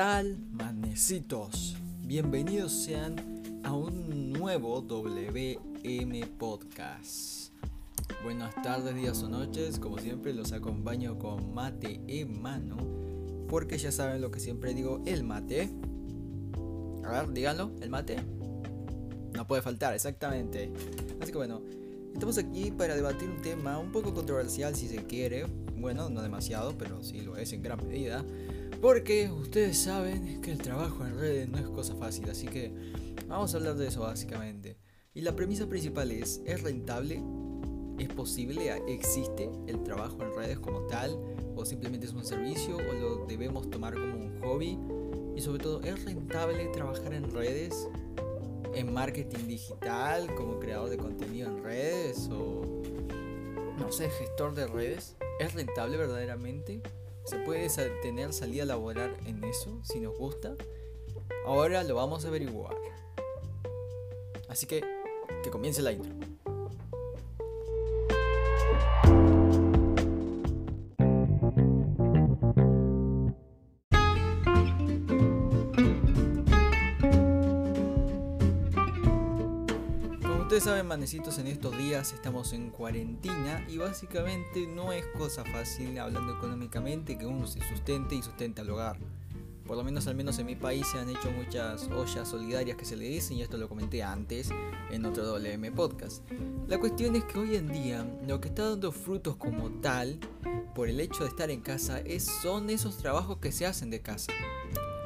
tal, manecitos? Bienvenidos sean a un nuevo WM Podcast. Buenas tardes, días o noches, como siempre los acompaño con mate en mano, porque ya saben lo que siempre digo, el mate. A ver, díganlo, el mate. No puede faltar, exactamente. Así que bueno, estamos aquí para debatir un tema un poco controversial si se quiere. Bueno, no demasiado, pero sí lo es en gran medida. Porque ustedes saben que el trabajo en redes no es cosa fácil, así que vamos a hablar de eso básicamente. Y la premisa principal es, ¿es rentable? ¿Es posible? ¿Existe el trabajo en redes como tal? ¿O simplemente es un servicio? ¿O lo debemos tomar como un hobby? Y sobre todo, ¿es rentable trabajar en redes? ¿En marketing digital? ¿Como creador de contenido en redes? ¿O no sé, gestor de redes? ¿Es rentable verdaderamente? ¿Se puede tener salida laboral en eso si nos gusta? Ahora lo vamos a averiguar. Así que que comience la intro. Ustedes saben, manecitos, en estos días estamos en cuarentena y básicamente no es cosa fácil, hablando económicamente, que uno se sustente y sustente al hogar. Por lo menos, al menos en mi país se han hecho muchas ollas solidarias que se le dicen y esto lo comenté antes en otro WM podcast. La cuestión es que hoy en día lo que está dando frutos como tal, por el hecho de estar en casa, es, son esos trabajos que se hacen de casa.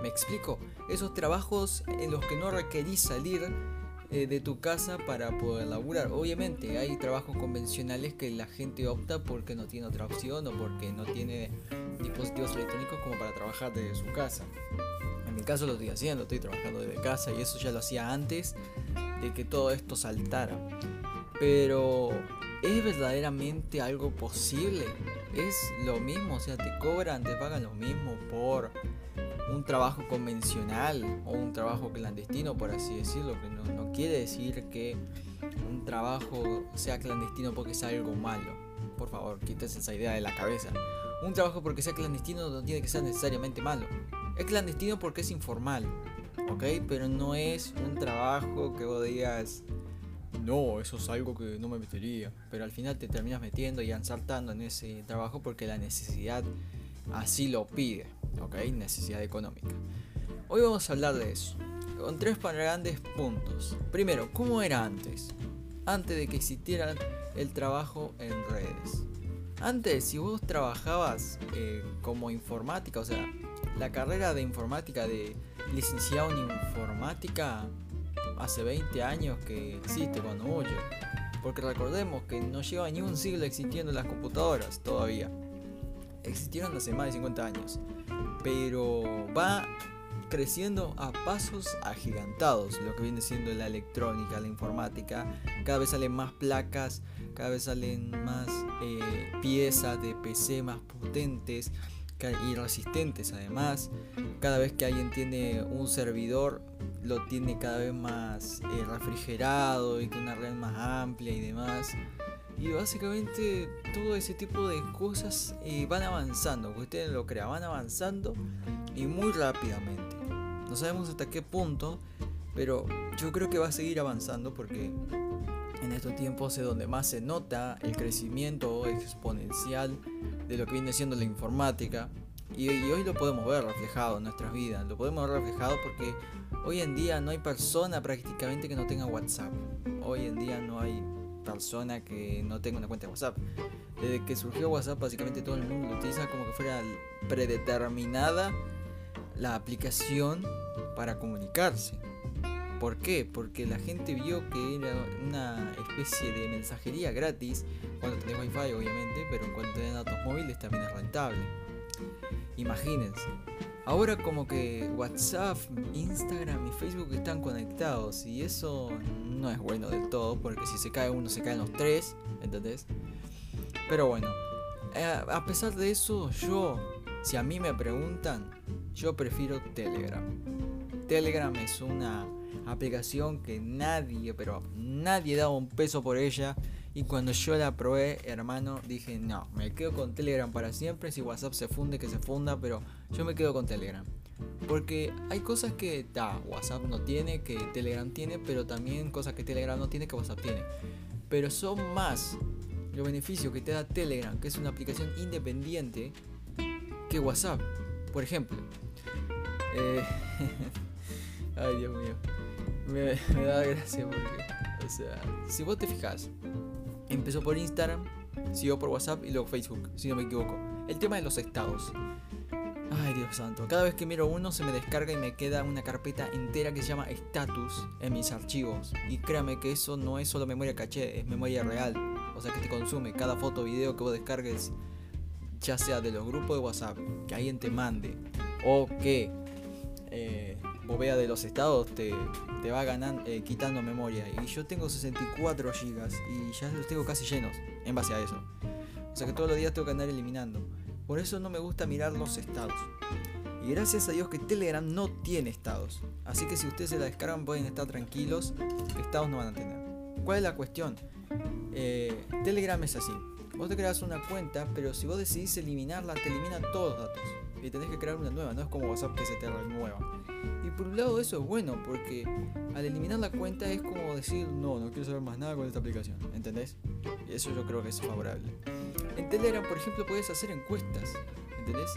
Me explico, esos trabajos en los que no requerís salir eh, de tu casa para poder laburar. Obviamente hay trabajos convencionales que la gente opta porque no tiene otra opción o porque no tiene dispositivos electrónicos como para trabajar desde su casa. En mi caso lo estoy haciendo, estoy trabajando desde casa y eso ya lo hacía antes de que todo esto saltara. Pero ¿es verdaderamente algo posible? ¿Es lo mismo? O sea, te cobran, te pagan lo mismo por un trabajo convencional o un trabajo clandestino, por así decirlo, que no, quiere decir que un trabajo sea clandestino porque sea algo malo. Por favor, quítese esa idea de la cabeza. Un trabajo porque sea clandestino no tiene que ser necesariamente malo. Es clandestino porque es informal, ¿ok? Pero no es un trabajo que vos digas, no, eso es algo que no me metería. Pero al final te terminas metiendo y saltando en ese trabajo porque la necesidad así lo pide. ¿Ok? Necesidad económica. Hoy vamos a hablar de eso, con tres grandes puntos. Primero, ¿cómo era antes? Antes de que existiera el trabajo en redes. Antes, si vos trabajabas eh, como informática, o sea, la carrera de informática de licenciado en informática hace 20 años que existe cuando mucho. Porque recordemos que no lleva ni un siglo existiendo las computadoras todavía. Existieron hace más de 50 años pero va creciendo a pasos agigantados lo que viene siendo la electrónica, la informática. Cada vez salen más placas, cada vez salen más eh, piezas de PC más potentes y resistentes además. Cada vez que alguien tiene un servidor, lo tiene cada vez más eh, refrigerado y con una red más amplia y demás. Y básicamente todo ese tipo de cosas eh, van avanzando, que ustedes lo crean, van avanzando y muy rápidamente. No sabemos hasta qué punto, pero yo creo que va a seguir avanzando porque en estos tiempos es donde más se nota el crecimiento exponencial de lo que viene siendo la informática. Y, y, hoy lo podemos ver reflejado en nuestras vidas. Lo podemos ver reflejado porque hoy en día no hay persona prácticamente que no tenga WhatsApp. Hoy en día no hay persona que no tenga una cuenta de WhatsApp. Desde que surgió WhatsApp, básicamente todo el mundo lo utiliza como que fuera predeterminada la aplicación para comunicarse. ¿Por qué? Porque la gente vio que era una especie de mensajería gratis cuando tenés wifi obviamente, pero en cuanto tenés datos móviles también es rentable. Imagínense, Ahora como que WhatsApp, Instagram y Facebook están conectados y eso no es bueno del todo porque si se cae uno se caen los tres, ¿entendés? Pero bueno, eh, a pesar de eso yo, si a mí me preguntan, yo prefiero Telegram. Telegram es una aplicación que nadie, pero nadie daba un peso por ella y cuando yo la probé, hermano, dije, no, me quedo con Telegram para siempre. Si WhatsApp se funde, que se funda, pero yo me quedo con Telegram. Porque hay cosas que da, WhatsApp no tiene, que Telegram tiene, pero también cosas que Telegram no tiene, que WhatsApp tiene. Pero son más los beneficios que te da Telegram, que es una aplicación independiente, que WhatsApp. Por ejemplo, eh, ay Dios mío, me, me, da gracia porque, o sea, si vos te fijas, empezó por Instagram, siguió por WhatsApp y luego Facebook, si no me equivoco. El tema de los estados. Ay, Dios santo. Cada vez que miro uno se me descarga y me queda una carpeta entera que se llama status en mis archivos. Y créame que eso no es solo memoria caché, es memoria real. O sea que te consume cada foto o video que vos descargues, ya sea de los grupos de WhatsApp, que alguien te mande, o que eh, veas de los estados, te, te va ganando, eh, quitando memoria. Y yo tengo 64 gigas y ya los tengo casi llenos en base a eso. O sea que todos los días tengo que andar eliminando. Por eso no me gusta mirar los estados. Y gracias a Dios que Telegram no tiene estados. Así que si ustedes se la descargan pueden estar tranquilos estados no van a tener. ¿Cuál es la cuestión? Eh, Telegram es así. Vos te creas una cuenta, pero si vos decidís eliminarla, te elimina todos los datos. Y tenés que crear una nueva, no es como WhatsApp que se te renueva. Y por un lado eso es bueno, porque al eliminar la cuenta es como decir, no, no quiero saber más nada con esta aplicación. ¿Entendés? Y eso yo creo que es favorable. En Telegram, por ejemplo, puedes hacer encuestas. ¿Entendés?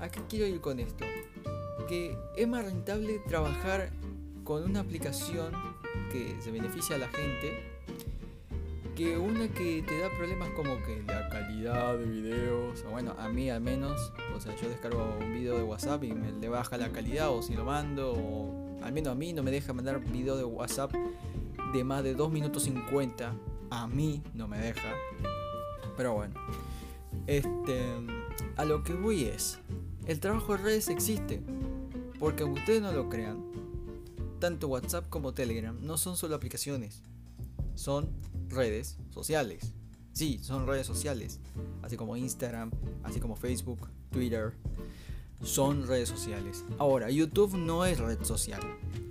¿A qué quiero ir con esto? Que es más rentable trabajar con una aplicación que se beneficia a la gente que una que te da problemas como que la calidad de videos, o bueno, a mí al menos, o sea, yo descargo un video de WhatsApp y me le baja la calidad, o si lo mando, o al menos a mí no me deja mandar video de WhatsApp de más de 2 minutos 50, a mí no me deja, pero bueno, este, a lo que voy es, el trabajo de redes existe, porque ustedes no lo crean, tanto WhatsApp como Telegram no son solo aplicaciones, son redes sociales. Sí, son redes sociales, así como Instagram, así como Facebook, Twitter, son redes sociales. Ahora, YouTube no es red social,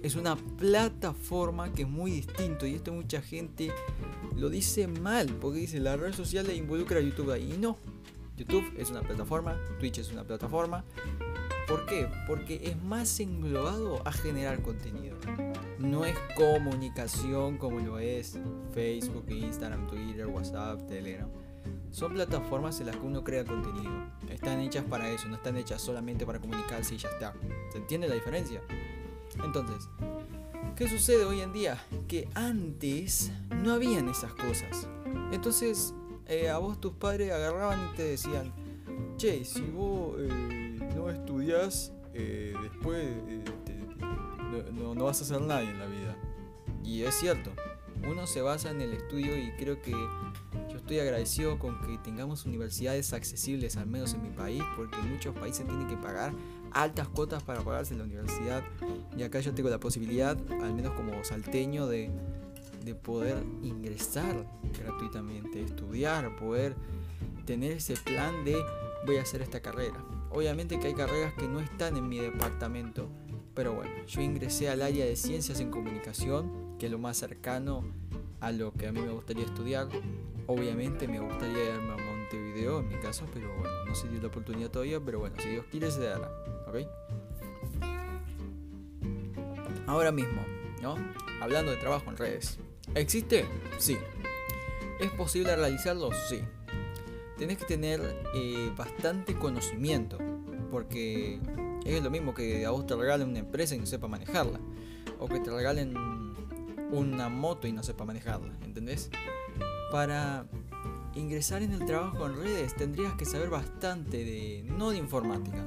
es una plataforma que es muy distinto y esto mucha gente lo dice mal, porque dice la red social le involucra a YouTube ahí. Y no, YouTube es una plataforma, Twitch es una plataforma. ¿Por qué? Porque es más englobado a generar contenido no es comunicación como lo es Facebook, Instagram, Twitter, WhatsApp, Telegram. Son plataformas en las que uno crea contenido. Están hechas para eso, no están hechas solamente para comunicarse y ya está. ¿Se entiende la diferencia? Entonces, ¿qué sucede hoy en día? Que antes no habían esas cosas. Entonces, eh, a vos tus padres agarraban y te decían, che, si vos eh, no estudias, eh, después no, vas a hacer nadie en la vida. Y es cierto, uno se basa en el estudio y creo que yo estoy agradecido con que tengamos universidades accesibles, al menos en mi país, porque muchos países tienen que pagar altas cuotas para pagarse la universidad. Y acá yo tengo la posibilidad, al menos como salteño, de, de poder ingresar gratuitamente, estudiar, poder tener ese plan de voy a hacer esta carrera. Obviamente que hay carreras que no están en mi departamento pero bueno, yo ingresé al área de ciencias en comunicación, que es lo más cercano a lo que a mí me gustaría estudiar. Obviamente me gustaría irme a Montevideo en mi caso, pero bueno, no se dio la oportunidad todavía, pero bueno, si Dios quiere se dará, ¿ok? Ahora mismo, ¿no? Hablando de trabajo en redes. ¿Existe? Sí. ¿Es posible realizarlo? Sí. Tenés que tener eh, bastante conocimiento, porque es lo mismo que a vos te regalen una empresa y no sepa manejarla. O que te regalen una moto y no sepa manejarla. ¿Entendés? Para ingresar en el trabajo en redes tendrías que saber bastante de... No de informática.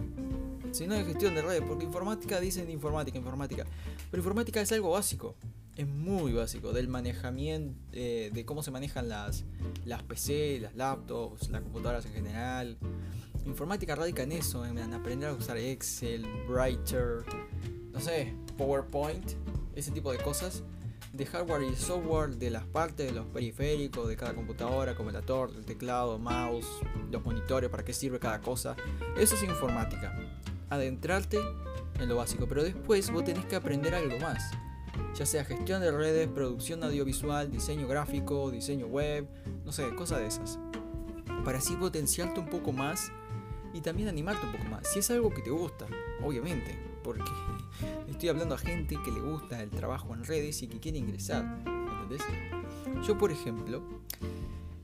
Sino de gestión de redes. Porque informática dicen informática, informática. Pero informática es algo básico. Es muy básico. Del manejamiento. Eh, de cómo se manejan las, las PC, las laptops, las computadoras en general Informática radica en eso, en aprender a usar Excel, Writer, no sé, PowerPoint, ese tipo de cosas. De hardware y software, de las partes de los periféricos de cada computadora, como el torre, el teclado, mouse, los monitores, para qué sirve cada cosa. Eso es informática. Adentrarte en lo básico, pero después vos tenés que aprender algo más. Ya sea gestión de redes, producción audiovisual, diseño gráfico, diseño web, no sé, cosas de esas. Para así potenciarte un poco más y también animarte un poco más. Si es algo que te gusta, obviamente, porque estoy hablando a gente que le gusta el trabajo en redes y que quiere ingresar, ¿entendés? Yo, por ejemplo,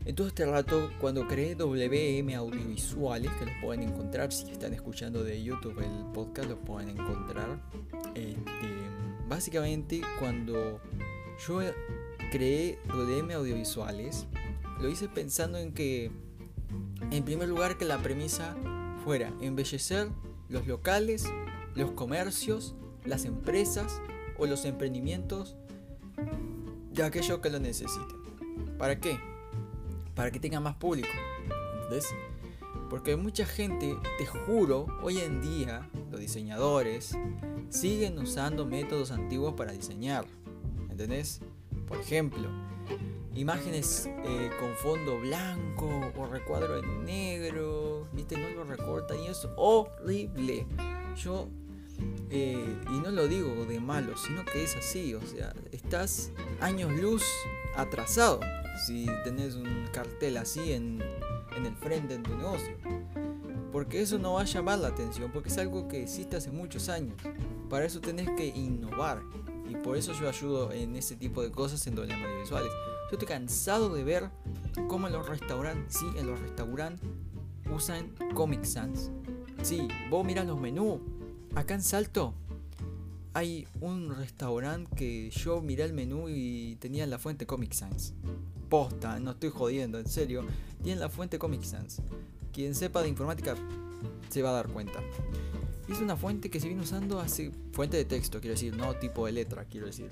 en todo este rato, cuando creé WM Audiovisuales, que los pueden encontrar, si están escuchando de YouTube el podcast, los pueden encontrar. Este, básicamente, cuando yo creé WM Audiovisuales, lo hice pensando en que, en primer lugar, que la premisa fuera embellecer los locales, los comercios, las empresas o los emprendimientos de aquellos que lo necesiten. ¿Para qué? Para que tenga más público. ¿Entendés? Porque mucha gente, te juro, hoy en día los diseñadores siguen usando métodos antiguos para diseñar. ¿Entendés? Por ejemplo, imágenes eh, con fondo blanco o recuadro en negro, viste, no lo recortan y es horrible. Yo, eh, y no lo digo de malo, sino que es así, o sea, estás años luz atrasado si tenés un cartel así en, en el frente de tu negocio. Porque eso no va a llamar la atención, porque es algo que existe hace muchos años. Para eso tenés que innovar. Y por eso yo ayudo en ese tipo de cosas en doble visuales. Yo estoy cansado de ver cómo en los restaurantes, sí, en los restaurantes usan Comic Sans. Sí, vos mirás los menús. Acá en Salto hay un restaurante que yo miré el menú y tenía la fuente Comic Sans. Posta, no estoy jodiendo, en serio. Tienen la fuente Comic Sans. Quien sepa de informática se va a dar cuenta. Es una fuente que se viene usando hace. Fuente de texto, quiero decir, no tipo de letra, quiero decir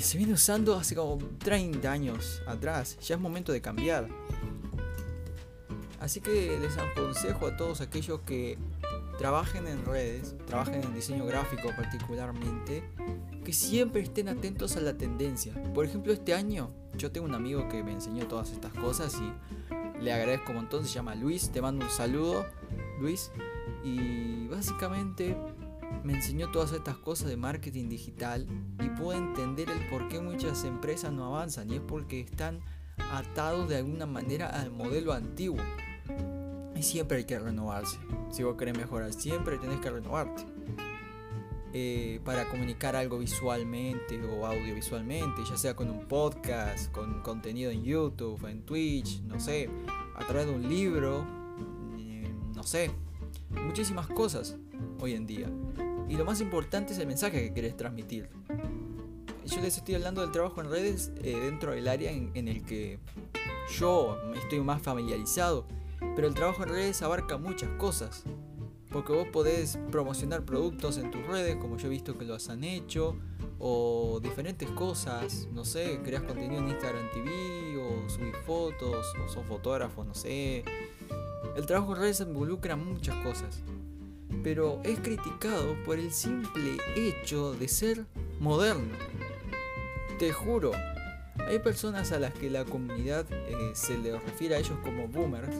se viene usando hace como 30 años atrás. Ya es momento de cambiar. Así que les aconsejo a todos aquellos que trabajen en redes, trabajen en diseño gráfico particularmente, que siempre estén atentos a la tendencia. Por ejemplo, este año yo tengo un amigo que me enseñó todas estas cosas y le agradezco un montón. Se llama Luis, te mando un saludo, Luis. Y básicamente me enseñó todas estas cosas de marketing digital y puedo entender el por qué muchas empresas no avanzan y es porque están atados de alguna manera al modelo antiguo. Y siempre hay que renovarse. Si vos querés mejorar, siempre tenés que renovarte. Eh, para comunicar algo visualmente o audiovisualmente, ya sea con un podcast, con contenido en YouTube, en Twitch, no sé, a través de un libro, eh, no sé, muchísimas cosas hoy en día. Y lo más importante es el mensaje que querés transmitir. Yo les estoy hablando del trabajo en redes eh, dentro del área en, el que yo estoy más familiarizado. Pero el trabajo en redes abarca muchas cosas. Porque vos podés promocionar productos en tus redes, como yo he visto que lo han hecho, o diferentes cosas, no sé, creas contenido en Instagram TV, o subir fotos, o sos fotógrafo, no sé. El trabajo en redes involucra muchas cosas pero es criticado por el simple hecho de ser moderno. Te juro, hay personas a las que la comunidad eh, se le refiere a ellos como boomers,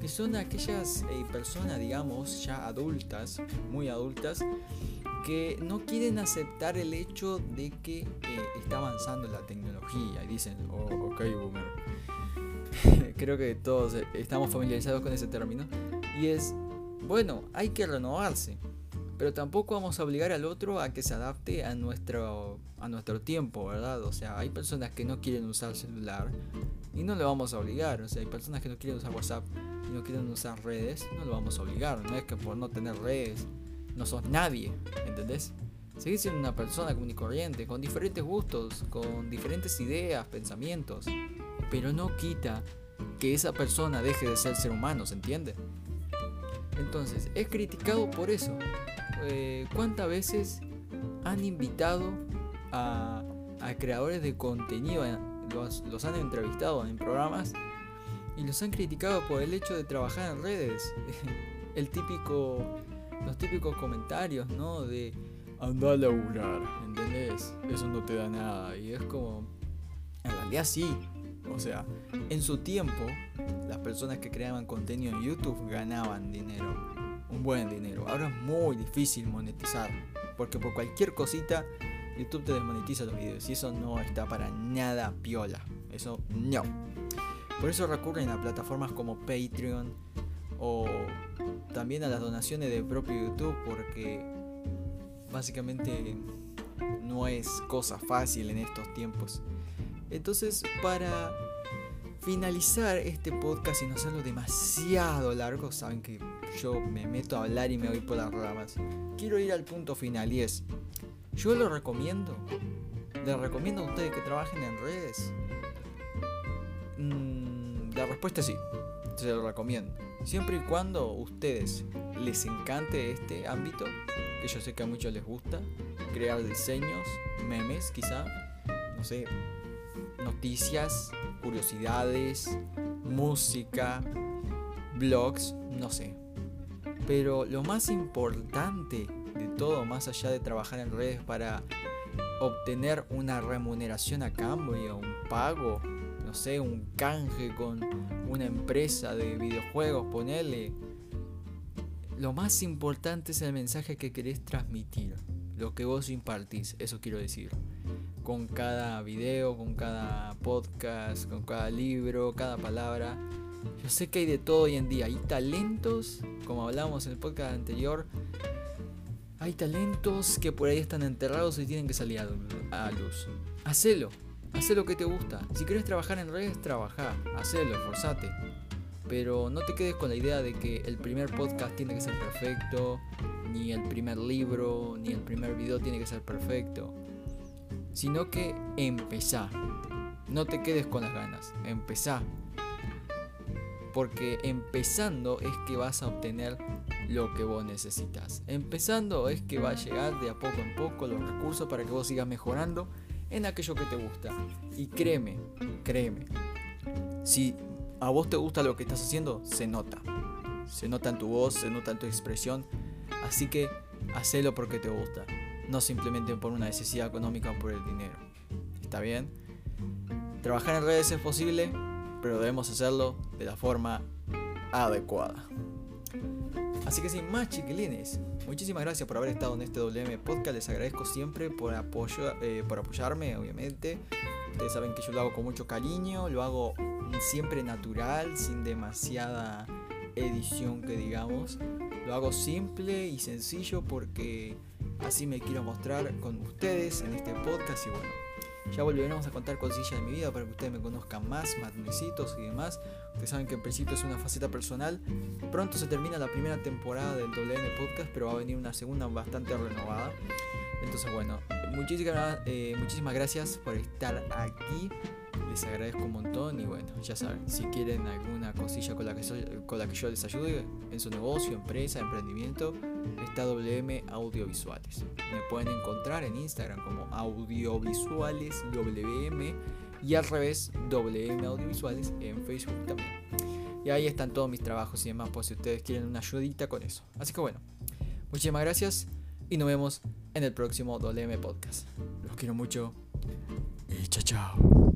que son aquellas eh, personas, digamos, ya adultas, muy adultas, que no quieren aceptar el hecho de que eh, está avanzando la tecnología y dicen, oh, ok, boomer. Creo que todos estamos familiarizados con ese término. Y es bueno, hay que renovarse, pero tampoco vamos a obligar al otro a que se adapte a nuestro, a nuestro tiempo, ¿verdad? O sea, hay personas que no quieren usar celular y no le vamos a obligar. O sea, hay personas que no quieren usar WhatsApp y no quieren usar redes, no lo vamos a obligar. No es que por no tener redes no sos nadie, ¿entendés? Seguís siendo una persona común y corriente, con diferentes gustos, con diferentes ideas, pensamientos, pero no quita que esa persona deje de ser ser humano, ¿se entiende? Entonces, es criticado por eso. Eh, ¿Cuántas veces han invitado a, creadores de contenido, eh, los, han entrevistado en programas y los han criticado por el hecho de trabajar en redes? el típico, los típicos comentarios, ¿no? De anda a laburar, ¿entendés? Eso no te da nada. Y es como, en realidad sí, o sea, en su tiempo, las personas que creaban contenido en YouTube ganaban dinero, un buen dinero. Ahora es muy difícil monetizar, porque por cualquier cosita YouTube te desmonetiza los videos y eso no está para nada piola. Eso no. Por eso recurren a plataformas como Patreon o también a las donaciones de propio YouTube porque básicamente no es cosa fácil en estos tiempos. Entonces, para finalizar este podcast y no hacerlo demasiado largo, saben que yo me meto a hablar y me voy por las ramas. Quiero ir al punto final y es, yo lo recomiendo. ¿Les recomiendo a ustedes que trabajen en redes? Mm, la respuesta es sí, se lo recomiendo. Siempre y cuando ustedes les encante este ámbito, que yo sé que a muchos les gusta, crear diseños, memes quizá, no sé, noticias, curiosidades, música, blogs, no sé. Pero lo más importante de todo, más allá de trabajar en redes para obtener una remuneración a cambio, un pago, no sé, un canje con una empresa de videojuegos, ponerle. Lo más importante es el mensaje que querés transmitir, lo que vos impartís, eso quiero decir. Con cada video, con cada podcast, con cada libro, cada palabra. Yo sé que hay de todo hoy en día. Hay talentos, como hablábamos en el podcast anterior, hay talentos que por ahí están enterrados y tienen que salir a luz. Hacelo, haz lo que te gusta. Si quieres trabajar en redes, trabaja, hacelo, esforzate. Pero no te quedes con la idea de que el primer podcast tiene que ser perfecto, ni el primer libro, ni el primer video tiene que ser perfecto. Sino que empezá. No te quedes con las ganas, empezá. Porque empezando es que vas a obtener lo que vos necesitas. Empezando es que va a llegar de a poco en poco los recursos para que vos sigas mejorando en aquello que te gusta. Y créeme, créeme, si a vos te gusta lo que estás haciendo, se nota. Se nota en tu voz, se nota en tu expresión. Así que hacelo porque te gusta, no simplemente por una necesidad económica o por el dinero. ¿Está bien? Trabajar en redes es posible, pero debemos hacerlo de la forma adecuada. Así que sin más chiquilines, muchísimas gracias por haber estado en este WM Podcast. Les agradezco siempre por, apoyo, eh, por apoyarme, obviamente. Ustedes saben que yo lo hago con mucho cariño, lo hago siempre natural, sin demasiada edición que digamos. Lo hago simple y sencillo porque así me quiero mostrar con ustedes en este podcast y bueno, ya volveremos a contar cosillas de mi vida para que ustedes me conozcan más, más necesitos y demás. Ustedes saben que en principio es una faceta personal. Pronto se termina la primera temporada del WM Podcast, pero va a venir una segunda bastante renovada. Entonces, bueno, muchísimas, eh, muchísimas gracias por estar aquí. Les agradezco un montón y bueno, ya saben, si quieren alguna cosilla con la que, con la que yo les ayude en su negocio, empresa, emprendimiento, está WM Audiovisuales. Me pueden encontrar en Instagram como Audiovisuales WM y al revés WM Audiovisuales en Facebook también. Y ahí están todos mis trabajos y demás, por si ustedes quieren una ayudita con eso. Así que bueno, muchísimas gracias y nos vemos en el próximo WM Podcast. Los quiero mucho y chao chao.